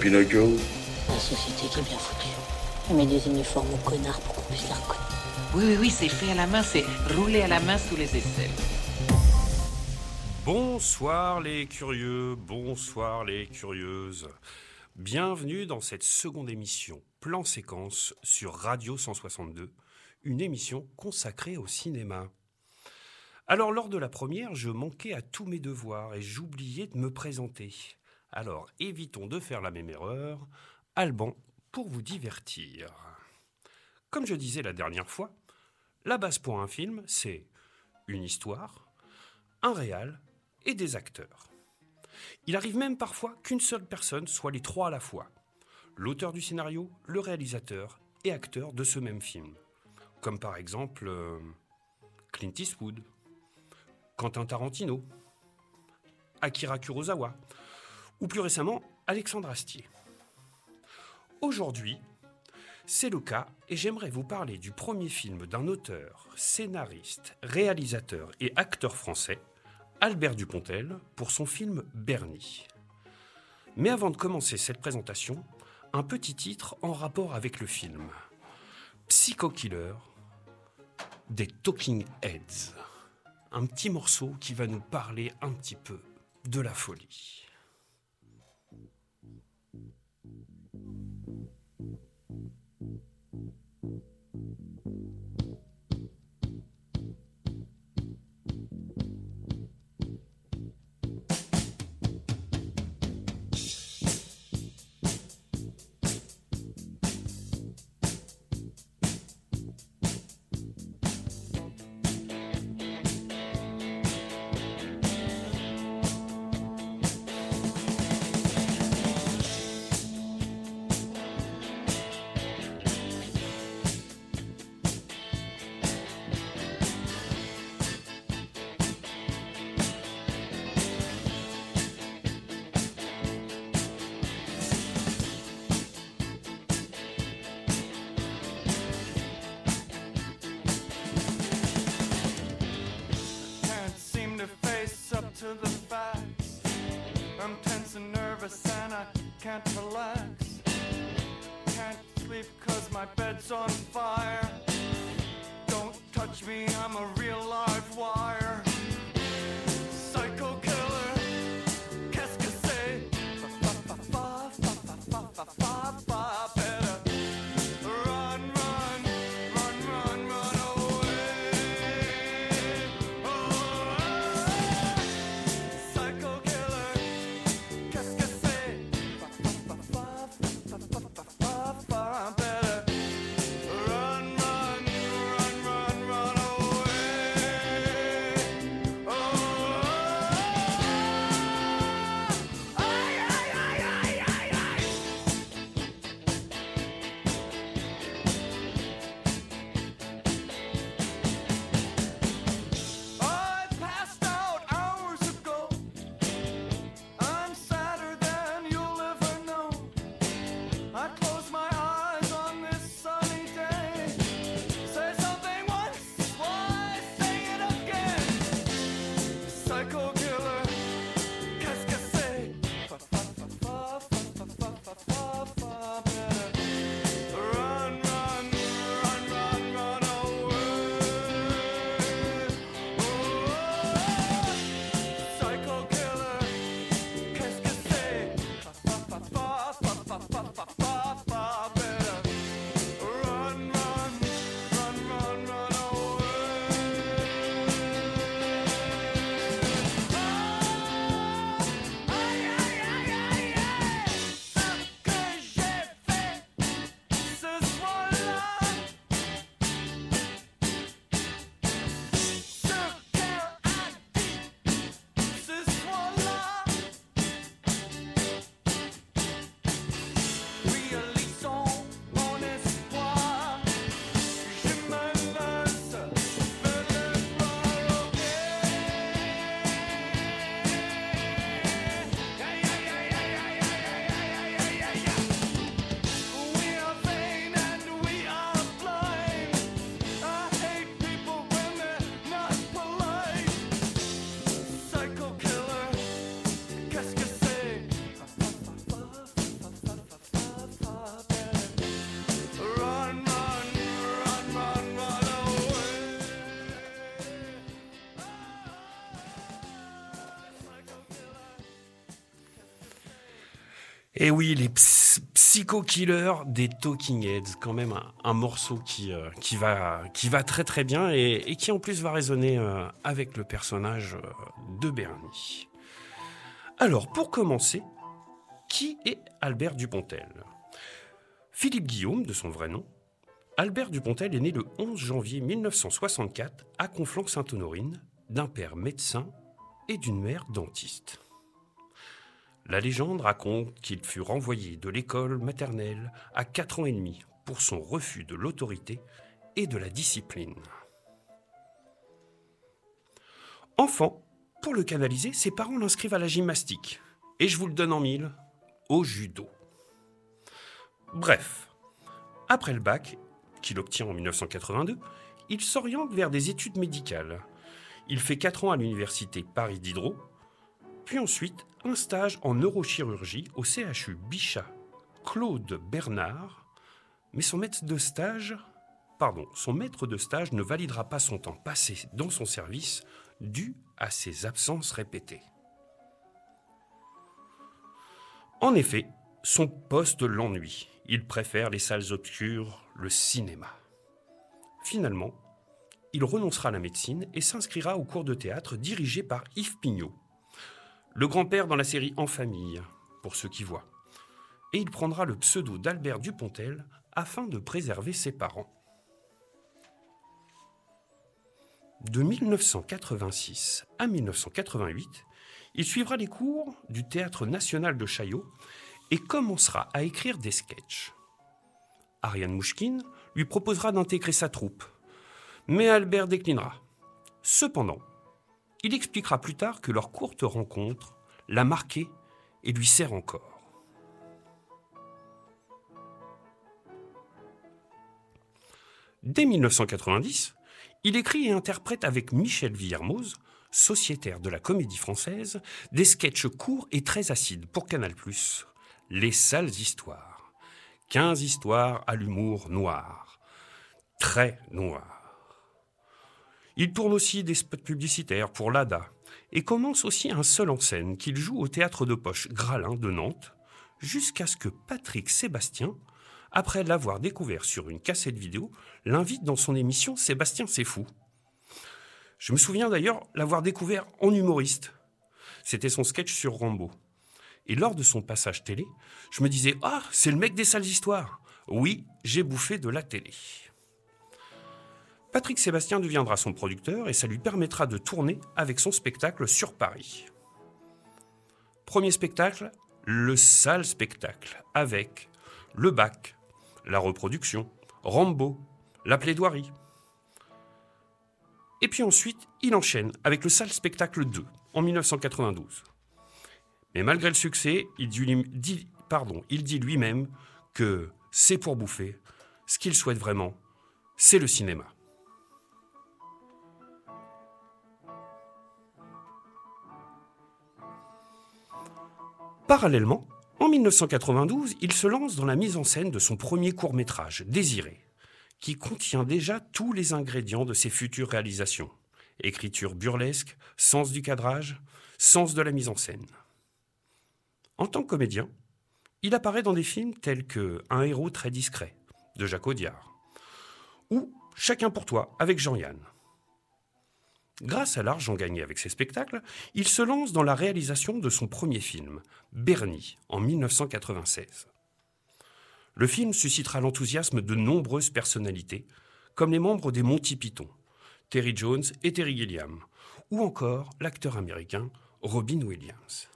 Pinocchio La société qui est bien foutue. Elle met des uniformes aux connards pour qu'on puisse la reconnaître. Oui, oui, oui, c'est fait à la main, c'est roulé à la main sous les aisselles. Bonsoir les curieux, bonsoir les curieuses. Bienvenue dans cette seconde émission Plan Séquence sur Radio 162, une émission consacrée au cinéma. Alors lors de la première, je manquais à tous mes devoirs et j'oubliais de me présenter. Alors évitons de faire la même erreur. Alban pour vous divertir. Comme je disais la dernière fois, la base pour un film, c'est une histoire, un réal et des acteurs. Il arrive même parfois qu'une seule personne soit les trois à la fois. L'auteur du scénario, le réalisateur et acteur de ce même film. Comme par exemple euh, Clint Eastwood, Quentin Tarantino, Akira Kurosawa, ou plus récemment Alexandre Astier. Aujourd'hui, c'est le cas et j'aimerais vous parler du premier film d'un auteur, scénariste, réalisateur et acteur français, Albert Dupontel, pour son film Bernie. Mais avant de commencer cette présentation, un petit titre en rapport avec le film. Psycho Killer des Talking Heads. Un petit morceau qui va nous parler un petit peu de la folie. Thank you. The facts. I'm tense and nervous and I can't relax. Can't sleep cause my bed's on fire. Don't touch me, I'm a real live wire. Et oui, les ps- Psycho Killers des Talking Heads, quand même un, morceau qui, euh, qui, va, qui va très très bien et, et qui en plus va résonner euh, avec le personnage euh, de Bernie. Alors, pour commencer, qui est Albert Dupontel? Philippe Guillaume, de son vrai nom, Albert Dupontel est né le 11 janvier 1964 à Conflans-Sainte-Honorine d'un père médecin et d'une mère dentiste. La légende raconte qu'il fut renvoyé de l'école maternelle à 4 ans et demi pour son refus de l'autorité et de la discipline. Enfant, pour le canaliser, ses parents l'inscrivent à la gymnastique. Et je vous le donne en mille, au judo. Bref, après le bac, qu'il obtient en 1982, il s'oriente vers des études médicales. Il fait 4 ans à l'université Paris Diderot, puis ensuite un stage en neurochirurgie au CHU Bichat Claude Bernard, mais son maître de stage, son maître de stage ne validera pas son temps passé dans son service dû à ses absences répétées. En effet, son poste l'ennuie. Il préfère les salles obscures, le cinéma. Finalement, il renoncera à la médecine et s'inscrira au cours de théâtre dirigé par Yves Pignot, le grand-père dans la série En famille, pour ceux qui voient. Et il prendra le pseudo d'Albert Dupontel afin de préserver ses parents. De 1986 à 1988, il suivra les cours du Théâtre national de Chaillot et commencera à écrire des sketchs. Ariane Mouchkine lui proposera d'intégrer sa troupe, mais Albert déclinera. Cependant, il expliquera plus tard que leur courte rencontre l'a marqué et lui sert encore. Dès 1990, il écrit et interprète avec Michel Villermoz, sociétaire de la comédie française, des sketchs courts et très acides pour Canal+. Les sales histoires. 15 histoires à l'humour noir. Très noir. Il tourne aussi des spots publicitaires pour l'ADA et commence aussi un seul en scène qu'il joue au théâtre de poche Gralin de Nantes jusqu'à ce que Patrick Sébastien, après l'avoir découvert sur une cassette vidéo, l'invite dans son émission Sébastien c'est fou. Je me souviens d'ailleurs l'avoir découvert en humoriste. C'était son sketch sur Rambo. Et lors de son passage télé, je me disais Ah, c'est le mec des sales histoires. Oui, j'ai bouffé de la télé. Patrick Sébastien deviendra son producteur et ça lui permettra de tourner avec son spectacle sur Paris. Premier spectacle, le sale spectacle, avec le bac, la reproduction, Rambo, la plaidoirie. Et puis ensuite, il enchaîne avec le sale spectacle 2 en 1992. Mais malgré le succès, il dit, il dit lui-même que c'est pour bouffer. Ce qu'il souhaite vraiment, c'est le cinéma. Parallèlement, en 1992, il se lance dans la mise en scène de son premier court-métrage, Désiré, qui contient déjà tous les ingrédients de ses futures réalisations. Écriture burlesque, sens du cadrage, sens de la mise en scène. En tant que comédien, il apparaît dans des films tels que Un héros très discret, de Jacques Audiard, ou Chacun pour toi, avec Jean-Yann. Grâce à l'argent gagné avec ses spectacles, il se lance dans la réalisation de son premier film, Bernie, en 1996. Le film suscitera l'enthousiasme de nombreuses personnalités, comme les membres des Monty Python, Terry Jones et Terry Gilliam, ou encore l'acteur américain Robin Williams.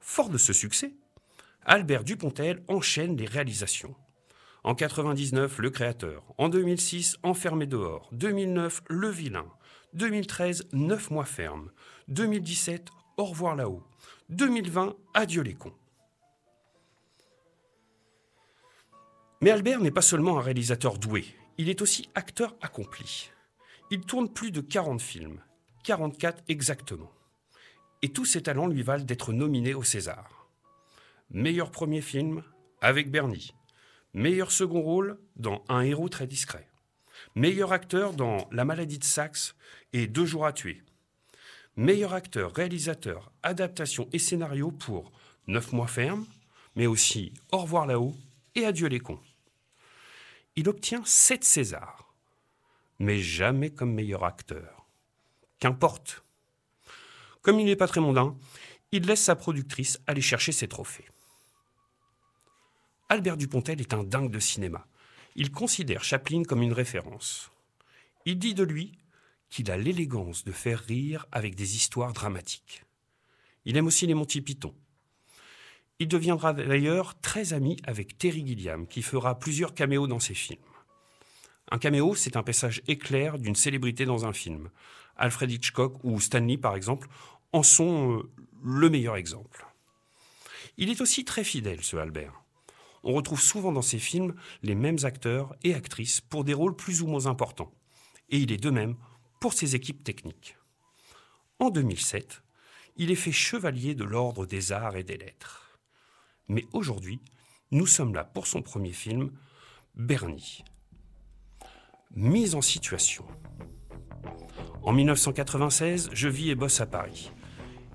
Fort de ce succès, Albert Dupontel enchaîne les réalisations. En 99, Le Créateur. En 2006, Enfermé dehors. 2009, Le Vilain. 2013, Neuf mois ferme. 2017, Au revoir là-haut. 2020, Adieu les cons. Mais Albert n'est pas seulement un réalisateur doué, il est aussi acteur accompli. Il tourne plus de 40 films, 44 exactement. Et tous ses talents lui valent d'être nominé au César. Meilleur premier film avec Bernie. Meilleur second rôle dans Un héros très discret. Meilleur acteur dans La maladie de Saxe et Deux jours à tuer. Meilleur acteur, réalisateur, adaptation et scénario pour Neuf mois ferme, mais aussi Au revoir là-haut et Adieu les cons. Il obtient sept Césars, mais jamais comme meilleur acteur. Qu'importe. Comme il n'est pas très mondain, il laisse sa productrice aller chercher ses trophées. Albert Dupontel est un dingue de cinéma. Il considère Chaplin comme une référence. Il dit de lui qu'il a l'élégance de faire rire avec des histoires dramatiques. Il aime aussi les Monty Python. Il deviendra d'ailleurs très ami avec Terry Gilliam, qui fera plusieurs caméos dans ses films. Un caméo, c'est un passage éclair d'une célébrité dans un film. Alfred Hitchcock ou Stanley, par exemple, en sont euh, le meilleur exemple. Il est aussi très fidèle, ce Albert. On retrouve souvent dans ses films les mêmes acteurs et actrices pour des rôles plus ou moins importants. Et il est de même pour ses équipes techniques. En 2007, il est fait chevalier de l'Ordre des Arts et des Lettres. Mais aujourd'hui, nous sommes là pour son premier film, Bernie. Mise en situation. En 1996, je vis et bosse à Paris.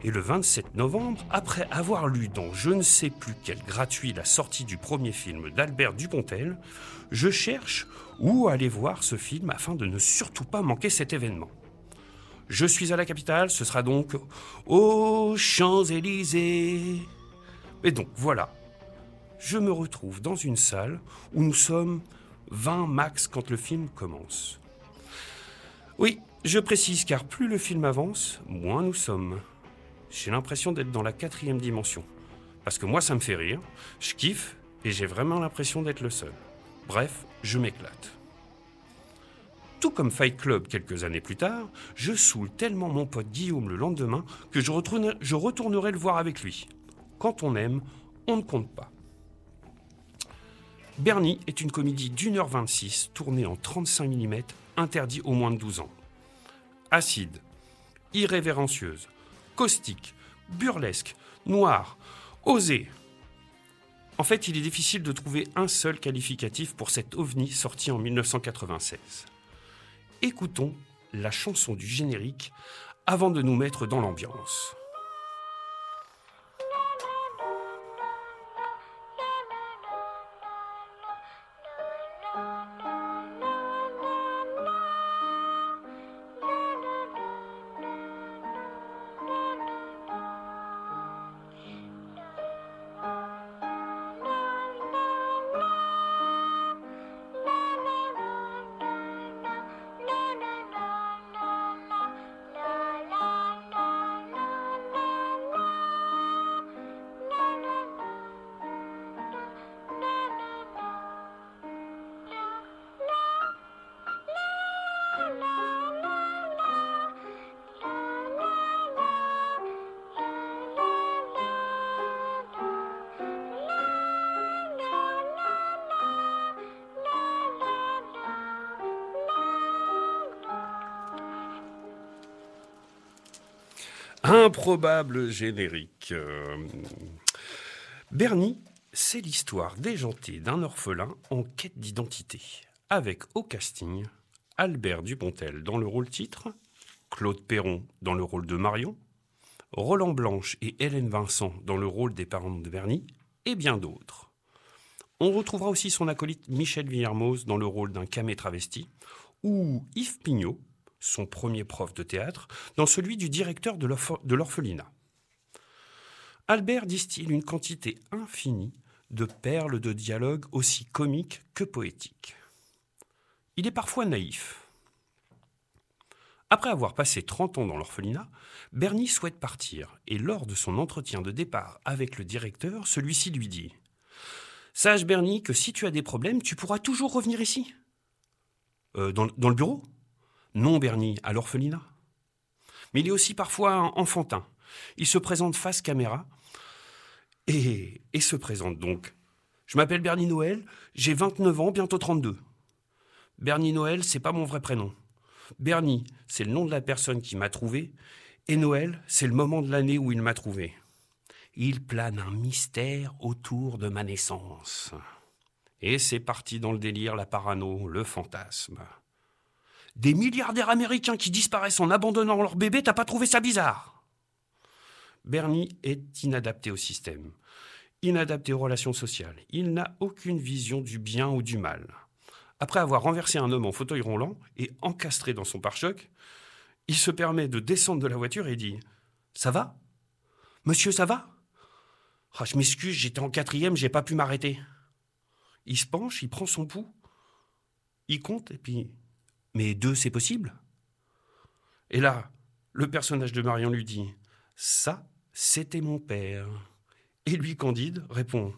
Et le 27 novembre, après avoir lu dans je ne sais plus quel gratuit la sortie du premier film d'Albert Dupontel, je cherche où aller voir ce film afin de ne surtout pas manquer cet événement. Je suis à la capitale, ce sera donc aux Champs-Élysées. Et donc voilà, je me retrouve dans une salle où nous sommes 20 max quand le film commence. Oui, je précise car plus le film avance, moins nous sommes. J'ai l'impression d'être dans la quatrième dimension. Parce que moi, ça me fait rire, je kiffe et j'ai vraiment l'impression d'être le seul. Bref, je m'éclate. Tout comme Fight Club quelques années plus tard, je saoule tellement mon pote Guillaume le lendemain que je, retourne- je retournerai le voir avec lui. Quand on aime, on ne compte pas. Bernie est une comédie d'une heure 26 tournée en 35 mm, interdit aux moins de 12 ans. Acide, irrévérencieuse, caustique, burlesque, noire, osée. En fait, il est difficile de trouver un seul qualificatif pour cet ovni sorti en 1996. Écoutons la chanson du générique avant de nous mettre dans l'ambiance. Improbable générique. Euh, Bernie, c'est l'histoire déjantée d'un orphelin en quête d'identité, avec au casting Albert Dupontel dans le rôle titre, Claude Perron dans le rôle de Marion, Roland Blanche et Hélène Vincent dans le rôle des parents de Bernie, et bien d'autres. On retrouvera aussi son acolyte Michel Villermoz dans le rôle d'un camé travesti, ou Yves Pignot, son premier prof de théâtre, dans celui du directeur de l'orph- de l'orphelinat. Albert distille une quantité infinie de perles de dialogue aussi comiques que poétiques. Il est parfois naïf. Après avoir passé 30 ans dans l'orphelinat, Bernie souhaite partir et lors de son entretien de départ avec le directeur, celui-ci lui dit Sache Bernie que si tu as des problèmes, tu pourras toujours revenir ici. Euh, dans le bureau? Non Bernie, à l'orphelinat. Mais il est aussi parfois enfantin. Il se présente face caméra et, et se présente donc. Je m'appelle Bernie Noël, j'ai 29 ans, bientôt 32. Bernie Noël, c'est pas mon vrai prénom. Bernie, c'est le nom de la personne qui m'a trouvé, et Noël, c'est le moment de l'année où il m'a trouvé. Il plane un mystère autour de ma naissance. Et c'est parti dans le délire, la parano, le fantasme. Des milliardaires américains qui disparaissent en abandonnant leur bébé, t'as pas trouvé ça bizarre? Bernie est inadapté au système, inadapté aux relations sociales. Il n'a aucune vision du bien ou du mal. Après avoir renversé un homme en fauteuil roulant et encastré dans son pare-choc, il se permet de descendre de la voiture et dit Ça va? Monsieur, ça va? Ah, Je m'excuse, j'étais en quatrième, j'ai pas pu m'arrêter. Il se penche, il prend son pouls, il compte et puis Mais deux, c'est possible? Et là, le personnage de Marion lui dit Ça, c'était mon père. Et lui, Candide, répond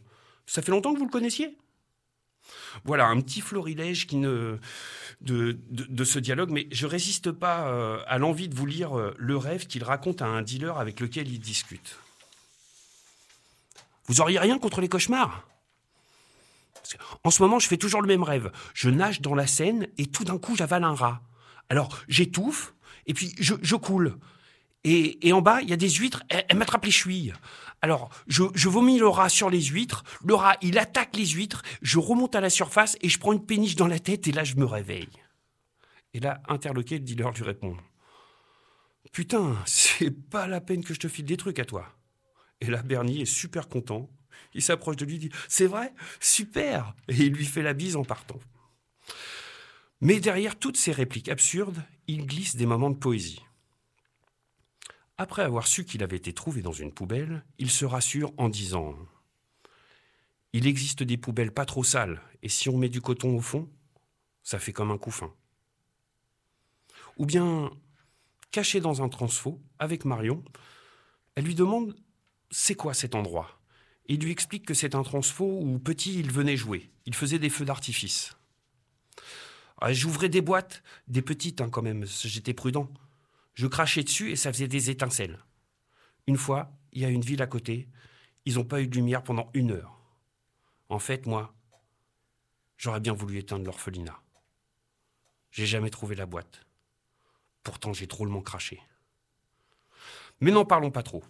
Ça fait longtemps que vous le connaissiez? Voilà, un petit florilège qui ne, de, ce dialogue, mais je résiste pas euh, à l'envie de vous lire euh, le rêve qu'il raconte à un dealer avec lequel il discute. Vous auriez rien contre les cauchemars? En ce moment, je fais toujours le même rêve. Je nage dans la Seine et tout d'un coup, j'avale un rat. Alors, j'étouffe et puis je, coule. Et, en bas, il y a des huîtres, elles, elles m'attrapent les chevilles. Alors, je, je vomis le rat sur les huîtres, le rat, il attaque les huîtres, je remonte à la surface et je prends une péniche dans la tête et là, je me réveille. Et là, interloqué, le dealer lui répond Putain, c'est pas la peine que je te file des trucs à toi. Et là, Bernie est super content. Il s'approche de lui dit C'est vrai? Super Et il lui fait la bise en partant. Mais derrière toutes ces répliques absurdes, il glisse des moments de poésie. Après avoir su qu'il avait été trouvé dans une poubelle, il se rassure en disant Il existe des poubelles pas trop sales, et si on met du coton au fond, ça fait comme un couffin. Ou bien, caché dans un transfo, avec Marion, elle lui demande C'est quoi cet endroit? Il lui explique que c'est un transfo où petit il venait jouer. Il faisait des feux d'artifice. Ah, J'ouvrais des boîtes, des petites hein, quand même, j'étais prudent. Je crachais dessus et ça faisait des étincelles. Une fois, il y a une ville à côté, ils n'ont pas eu de lumière pendant une heure. En fait, moi, j'aurais bien voulu éteindre l'orphelinat. J'ai jamais trouvé la boîte. Pourtant, j'ai drôlement craché. Mais n'en parlons pas trop.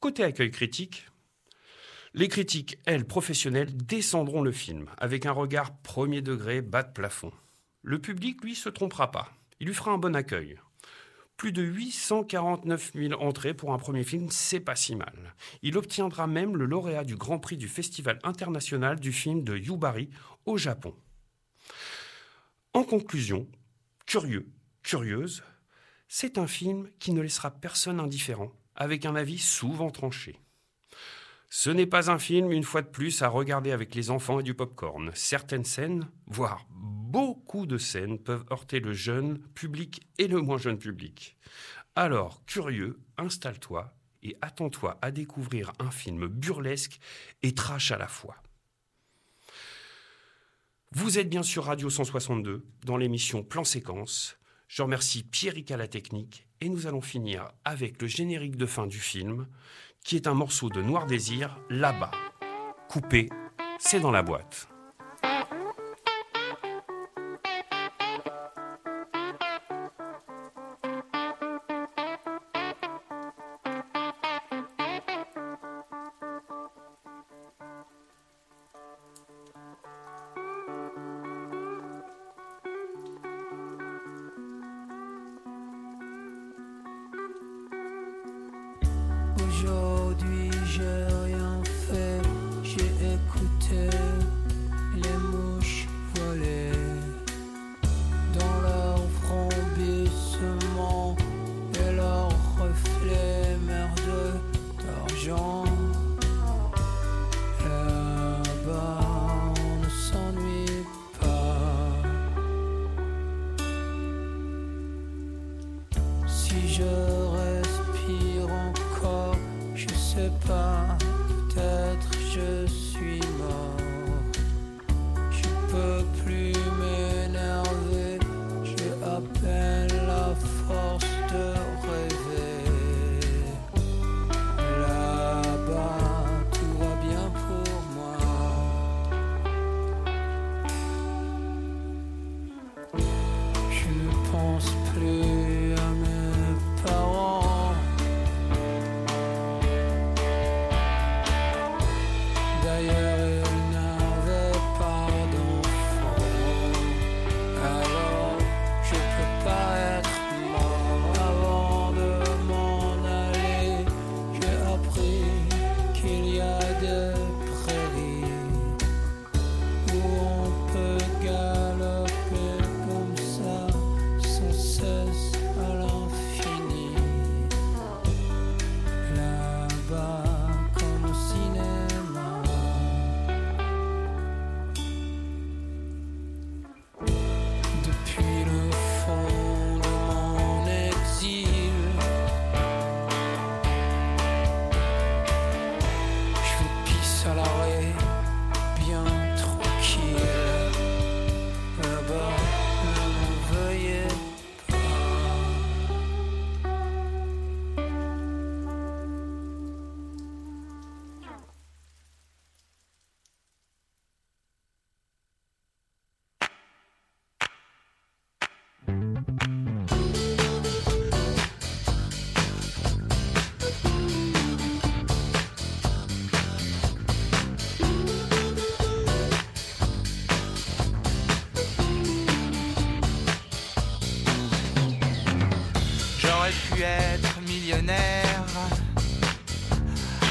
Côté accueil critique, les critiques, elles, professionnelles, descendront le film avec un regard premier degré, bas de plafond. Le public, lui, se trompera pas. Il lui fera un bon accueil. Plus de 849 000 entrées pour un premier film, c'est pas si mal. Il obtiendra même le lauréat du Grand Prix du Festival international du film de Yubari au Japon. En conclusion, curieux, curieuse, c'est un film qui ne laissera personne indifférent, avec un avis souvent tranché. Ce n'est pas un film, une fois de plus, à regarder avec les enfants et du popcorn. Certaines scènes, voire beaucoup de scènes, peuvent heurter le jeune public et le moins jeune public. Alors, curieux, installe-toi et attends-toi à découvrir un film burlesque et trash à la fois. Vous êtes bien sur Radio 162 dans l'émission Plan Séquence. Je remercie Pierrick à la technique et nous allons finir avec le générique de fin du film qui est un morceau de Noir Désir là-bas. Coupé, c'est dans la boîte. Aujourd'hui j'ai rien fait, j'ai écouté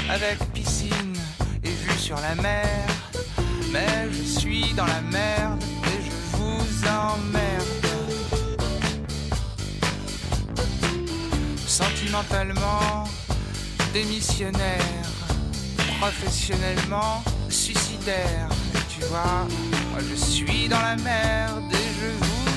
avec piscine et vue sur la mer. Mais je suis dans la merde et je vous emmerde. Sentimentalement démissionnaire, professionnellement suicidaire. Tu vois, moi je suis dans la merde et je vous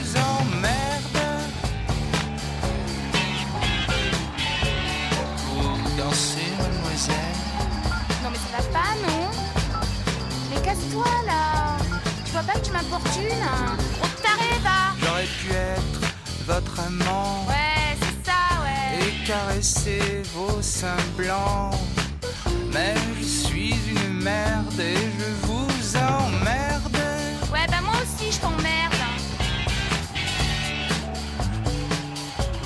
casse-toi là. Tu vois pas que tu m'importunes hein. Trop taré, va J'aurais pu être votre amant. Ouais, c'est ça, ouais. Et caresser vos seins blancs. Mais je suis une merde et je vous emmerde. Ouais, bah moi aussi je t'emmerde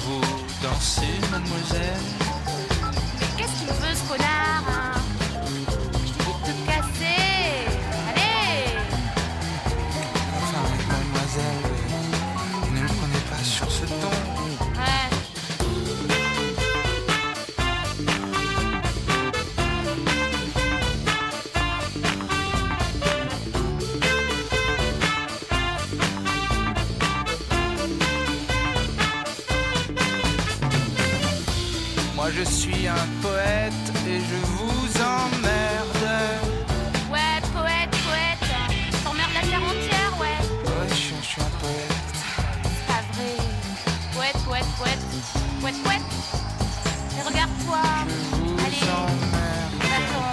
Vous dansez, mademoiselle Moi je suis un poète et je vous emmerde. Ouais, poète, poète. Tu t'emmerdes la terre entière, ouais. Ouais, je suis, je suis un poète. C'est pas vrai. Poète, poète, poète. Poète, poète. Mais regarde-toi. Je Allez. Va-t'en.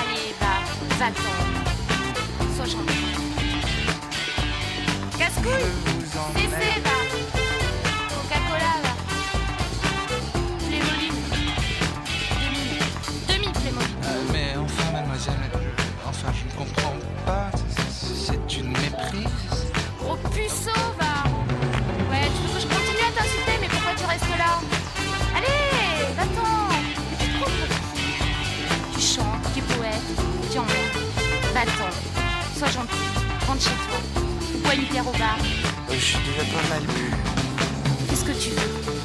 Allez, va. Va-t'en. Sois gentil. Je Casse-couille vous puceau, va Ouais, tu veux que je continue à t'insulter, mais pourquoi tu restes là? Allez, va-t'en. Tu chantes, tu es poète, tu emmerdes. Va-t'en, sois gentil, rentre chez toi. Bois une bière au bar, Euh, Je suis déjà pas mal bu. fais ce que tu veux.